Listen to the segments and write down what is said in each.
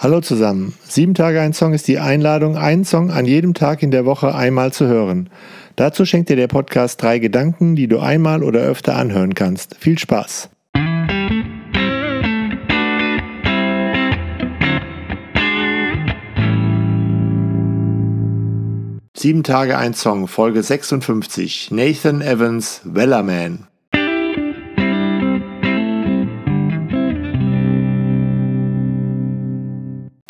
Hallo zusammen. Sieben Tage ein Song ist die Einladung, einen Song an jedem Tag in der Woche einmal zu hören. Dazu schenkt dir der Podcast drei Gedanken, die du einmal oder öfter anhören kannst. Viel Spaß! Sieben Tage ein Song, Folge 56. Nathan Evans, Wellerman.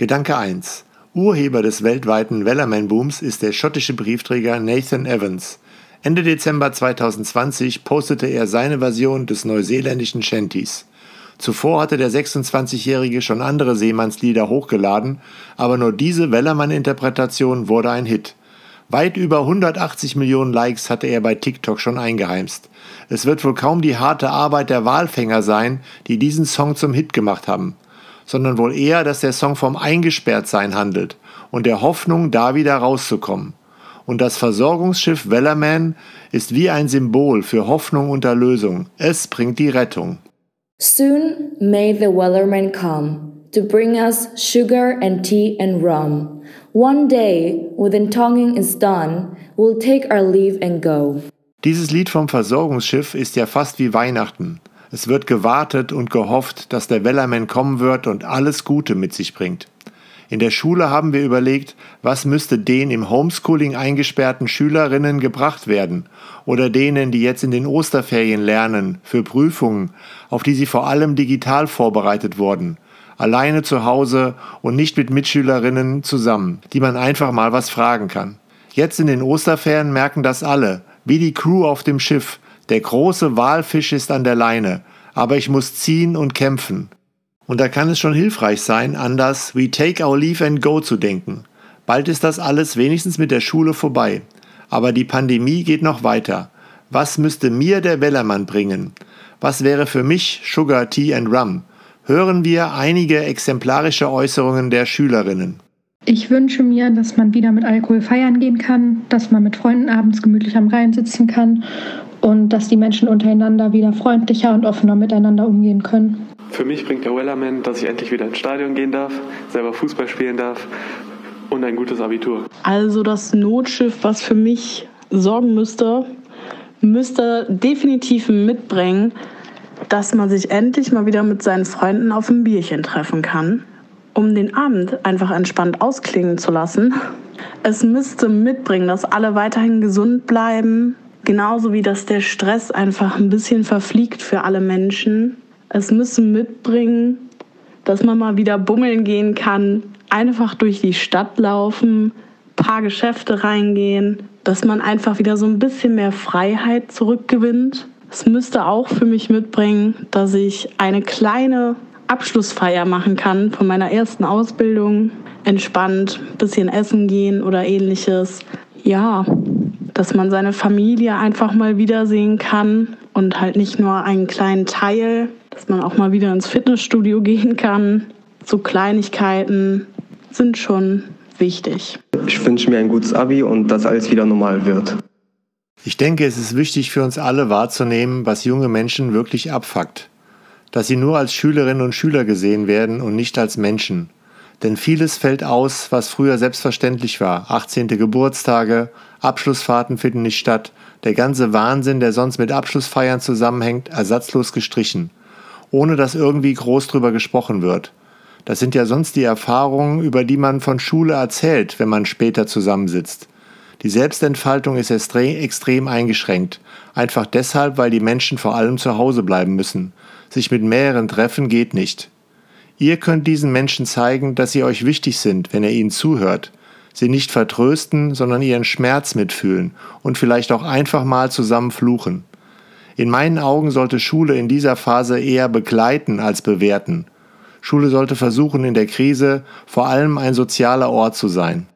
Gedanke 1. Urheber des weltweiten Wellerman-Booms ist der schottische Briefträger Nathan Evans. Ende Dezember 2020 postete er seine Version des neuseeländischen Shanties. Zuvor hatte der 26-Jährige schon andere Seemannslieder hochgeladen, aber nur diese Wellermann-Interpretation wurde ein Hit. Weit über 180 Millionen Likes hatte er bei TikTok schon eingeheimst. Es wird wohl kaum die harte Arbeit der Walfänger sein, die diesen Song zum Hit gemacht haben sondern wohl eher, dass der Song vom Eingesperrtsein handelt und der Hoffnung, da wieder rauszukommen. Und das Versorgungsschiff Wellerman ist wie ein Symbol für Hoffnung und Erlösung. Es bringt die Rettung. Soon may the Wellerman come to bring us sugar and tea and rum. One day, when tonguing is done, we'll take our leave and go. Dieses Lied vom Versorgungsschiff ist ja fast wie Weihnachten. Es wird gewartet und gehofft, dass der Wellerman kommen wird und alles Gute mit sich bringt. In der Schule haben wir überlegt, was müsste den im Homeschooling eingesperrten Schülerinnen gebracht werden oder denen, die jetzt in den Osterferien lernen, für Prüfungen, auf die sie vor allem digital vorbereitet wurden, alleine zu Hause und nicht mit Mitschülerinnen zusammen, die man einfach mal was fragen kann. Jetzt in den Osterferien merken das alle, wie die Crew auf dem Schiff, der große Walfisch ist an der Leine, aber ich muss ziehen und kämpfen. Und da kann es schon hilfreich sein, an das We take our leave and go zu denken. Bald ist das alles wenigstens mit der Schule vorbei. Aber die Pandemie geht noch weiter. Was müsste mir der Wellermann bringen? Was wäre für mich Sugar, Tea and Rum? Hören wir einige exemplarische Äußerungen der Schülerinnen. Ich wünsche mir, dass man wieder mit Alkohol feiern gehen kann, dass man mit Freunden abends gemütlich am Rhein sitzen kann und dass die Menschen untereinander wieder freundlicher und offener miteinander umgehen können. Für mich bringt der Wellerman, dass ich endlich wieder ins Stadion gehen darf, selber Fußball spielen darf und ein gutes Abitur. Also das Notschiff, was für mich sorgen müsste, müsste definitiv mitbringen, dass man sich endlich mal wieder mit seinen Freunden auf ein Bierchen treffen kann, um den Abend einfach entspannt ausklingen zu lassen. Es müsste mitbringen, dass alle weiterhin gesund bleiben, Genauso wie dass der Stress einfach ein bisschen verfliegt für alle Menschen. Es müssen mitbringen, dass man mal wieder bummeln gehen kann, einfach durch die Stadt laufen, paar Geschäfte reingehen, dass man einfach wieder so ein bisschen mehr Freiheit zurückgewinnt. Es müsste auch für mich mitbringen, dass ich eine kleine Abschlussfeier machen kann von meiner ersten Ausbildung. Entspannt, bisschen essen gehen oder ähnliches. Ja, dass man seine Familie einfach mal wiedersehen kann und halt nicht nur einen kleinen Teil, dass man auch mal wieder ins Fitnessstudio gehen kann. So Kleinigkeiten sind schon wichtig. Ich wünsche mir ein gutes Abi und dass alles wieder normal wird. Ich denke, es ist wichtig für uns alle wahrzunehmen, was junge Menschen wirklich abfuckt. Dass sie nur als Schülerinnen und Schüler gesehen werden und nicht als Menschen. Denn vieles fällt aus, was früher selbstverständlich war. 18. Geburtstage, Abschlussfahrten finden nicht statt. Der ganze Wahnsinn, der sonst mit Abschlussfeiern zusammenhängt, ersatzlos gestrichen. Ohne dass irgendwie groß drüber gesprochen wird. Das sind ja sonst die Erfahrungen, über die man von Schule erzählt, wenn man später zusammensitzt. Die Selbstentfaltung ist extrem eingeschränkt. Einfach deshalb, weil die Menschen vor allem zu Hause bleiben müssen. Sich mit mehreren treffen geht nicht. Ihr könnt diesen Menschen zeigen, dass sie euch wichtig sind, wenn ihr ihnen zuhört, sie nicht vertrösten, sondern ihren Schmerz mitfühlen und vielleicht auch einfach mal zusammen fluchen. In meinen Augen sollte Schule in dieser Phase eher begleiten als bewerten. Schule sollte versuchen, in der Krise vor allem ein sozialer Ort zu sein.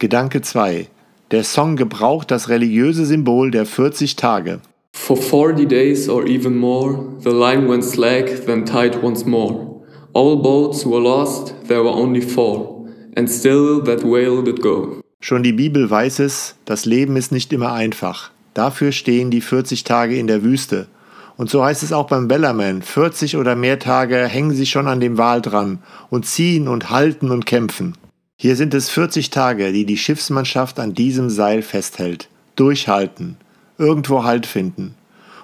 Gedanke 2. Der Song gebraucht das religiöse Symbol der 40 Tage. For 40 days or even more, the line went slack, then tight once more. All boats were lost, there were only four, and still that whale did go. Schon die Bibel weiß es, das Leben ist nicht immer einfach. Dafür stehen die 40 Tage in der Wüste. Und so heißt es auch beim Bellerman, 40 oder mehr Tage hängen sie schon an dem Wal dran und ziehen und halten und kämpfen. Hier sind es 40 Tage, die die Schiffsmannschaft an diesem Seil festhält. Durchhalten, irgendwo Halt finden.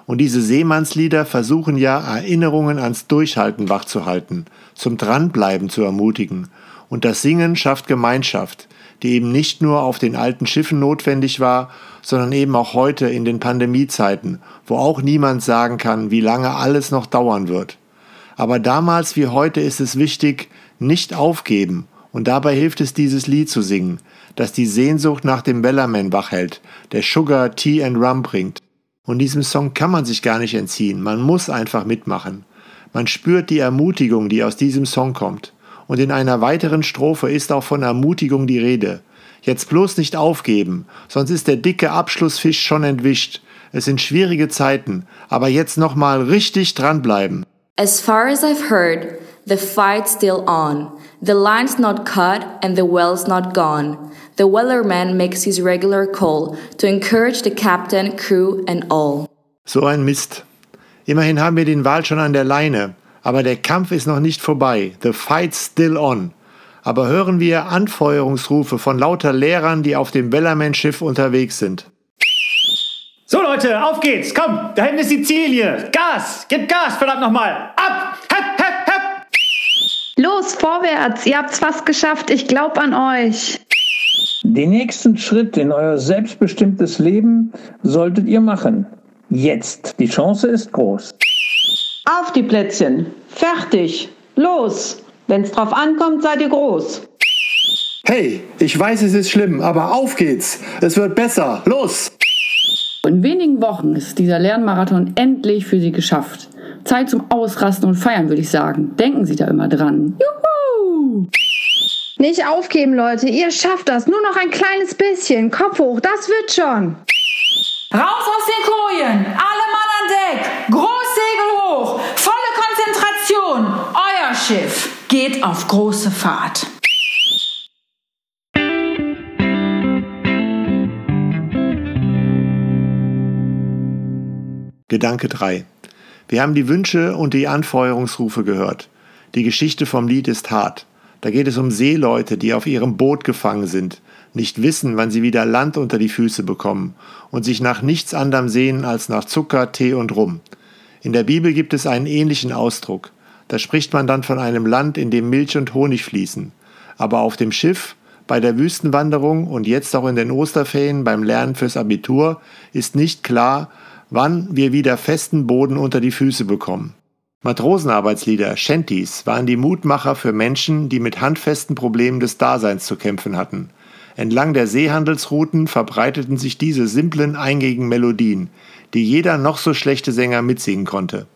Und diese Seemannslieder versuchen ja, Erinnerungen ans Durchhalten wachzuhalten, zum Dranbleiben zu ermutigen. Und das Singen schafft Gemeinschaft, die eben nicht nur auf den alten Schiffen notwendig war, sondern eben auch heute in den Pandemiezeiten, wo auch niemand sagen kann, wie lange alles noch dauern wird. Aber damals wie heute ist es wichtig, nicht aufgeben, und dabei hilft es, dieses Lied zu singen, das die Sehnsucht nach dem Bellerman wachhält, der Sugar, Tea and Rum bringt. Und diesem Song kann man sich gar nicht entziehen, man muss einfach mitmachen. Man spürt die Ermutigung, die aus diesem Song kommt und in einer weiteren Strophe ist auch von Ermutigung die Rede. Jetzt bloß nicht aufgeben, sonst ist der dicke Abschlussfisch schon entwischt. Es sind schwierige Zeiten, aber jetzt nochmal richtig dranbleiben. As far as I've heard, the fight's still on. The line's not cut and the well's not gone. The wellerman makes his regular call to encourage the captain, crew and all. So ein Mist. Immerhin haben wir den Wal schon an der Leine. Aber der Kampf ist noch nicht vorbei. The fight's still on. Aber hören wir Anfeuerungsrufe von lauter Lehrern, die auf dem Bellerman-Schiff unterwegs sind. So Leute, auf geht's, komm, da hinten ist die Ziellinie. Gas, gib Gas, verdammt nochmal. Los, vorwärts, ihr habt's fast geschafft, ich glaub an euch. Den nächsten Schritt in euer selbstbestimmtes Leben solltet ihr machen. Jetzt, die Chance ist groß. Auf die Plätzchen. Fertig. Los. Wenn's drauf ankommt, seid ihr groß. Hey, ich weiß, es ist schlimm, aber auf geht's. Es wird besser. Los! In wenigen Wochen ist dieser Lernmarathon endlich für Sie geschafft. Zeit zum Ausrasten und Feiern, würde ich sagen. Denken Sie da immer dran. Juhu! Nicht aufgeben, Leute. Ihr schafft das. Nur noch ein kleines bisschen. Kopf hoch, das wird schon. Raus aus den Kojen! Alle Mann an Deck! Großsegel hoch! Volle Konzentration! Euer Schiff geht auf große Fahrt. Gedanke 3. Wir haben die Wünsche und die Anfeuerungsrufe gehört. Die Geschichte vom Lied ist hart. Da geht es um Seeleute, die auf ihrem Boot gefangen sind, nicht wissen, wann sie wieder Land unter die Füße bekommen und sich nach nichts anderem sehen als nach Zucker, Tee und Rum. In der Bibel gibt es einen ähnlichen Ausdruck. Da spricht man dann von einem Land, in dem Milch und Honig fließen. Aber auf dem Schiff, bei der Wüstenwanderung und jetzt auch in den Osterferien beim Lernen fürs Abitur ist nicht klar, wann wir wieder festen Boden unter die Füße bekommen. Matrosenarbeitslieder, Shanties, waren die Mutmacher für Menschen, die mit handfesten Problemen des Daseins zu kämpfen hatten. Entlang der Seehandelsrouten verbreiteten sich diese simplen, eingängigen Melodien, die jeder noch so schlechte Sänger mitsingen konnte.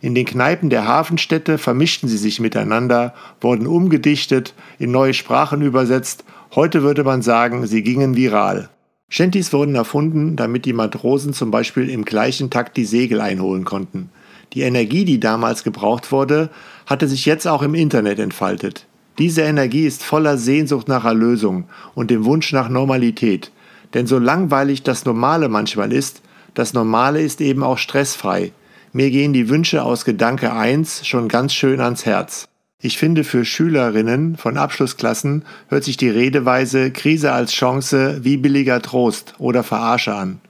In den Kneipen der Hafenstädte vermischten sie sich miteinander, wurden umgedichtet, in neue Sprachen übersetzt, heute würde man sagen, sie gingen viral. Shanties wurden erfunden, damit die Matrosen zum Beispiel im gleichen Takt die Segel einholen konnten. Die Energie, die damals gebraucht wurde, hatte sich jetzt auch im Internet entfaltet. Diese Energie ist voller Sehnsucht nach Erlösung und dem Wunsch nach Normalität. Denn so langweilig das Normale manchmal ist, das Normale ist eben auch stressfrei. Mir gehen die Wünsche aus Gedanke 1 schon ganz schön ans Herz. Ich finde, für Schülerinnen von Abschlussklassen hört sich die Redeweise Krise als Chance wie billiger Trost oder Verarsche an.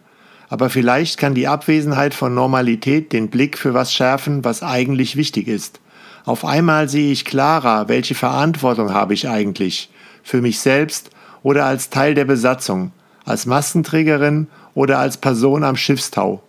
Aber vielleicht kann die Abwesenheit von Normalität den Blick für was schärfen, was eigentlich wichtig ist. Auf einmal sehe ich klarer, welche Verantwortung habe ich eigentlich für mich selbst oder als Teil der Besatzung, als Maskenträgerin oder als Person am Schiffstau.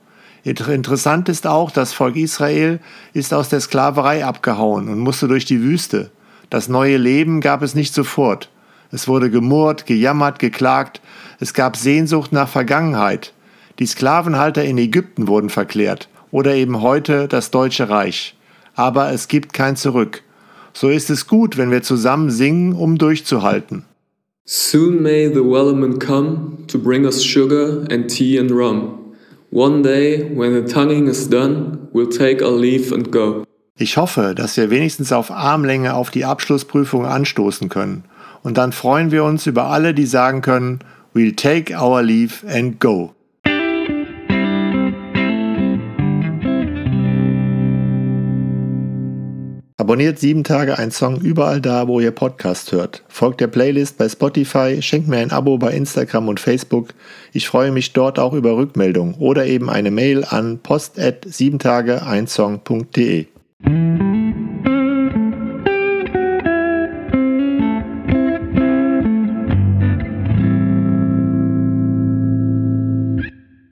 Interessant ist auch, das Volk Israel ist aus der Sklaverei abgehauen und musste durch die Wüste. Das neue Leben gab es nicht sofort. Es wurde gemurrt, gejammert, geklagt, es gab Sehnsucht nach Vergangenheit. Die Sklavenhalter in Ägypten wurden verklärt oder eben heute das Deutsche Reich. Aber es gibt kein Zurück. So ist es gut, wenn wir zusammen singen, um durchzuhalten. Soon may the wellerman come to bring us sugar and tea and rum. One day, when the tonguing is done, we'll take our leave and go. Ich hoffe, dass wir wenigstens auf Armlänge auf die Abschlussprüfung anstoßen können. Und dann freuen wir uns über alle, die sagen können, we'll take our leave and go. Abonniert 7 Tage ein Song überall da, wo ihr Podcast hört. Folgt der Playlist bei Spotify, schenkt mir ein Abo bei Instagram und Facebook. Ich freue mich dort auch über Rückmeldungen oder eben eine Mail an post at 7tage1song.de.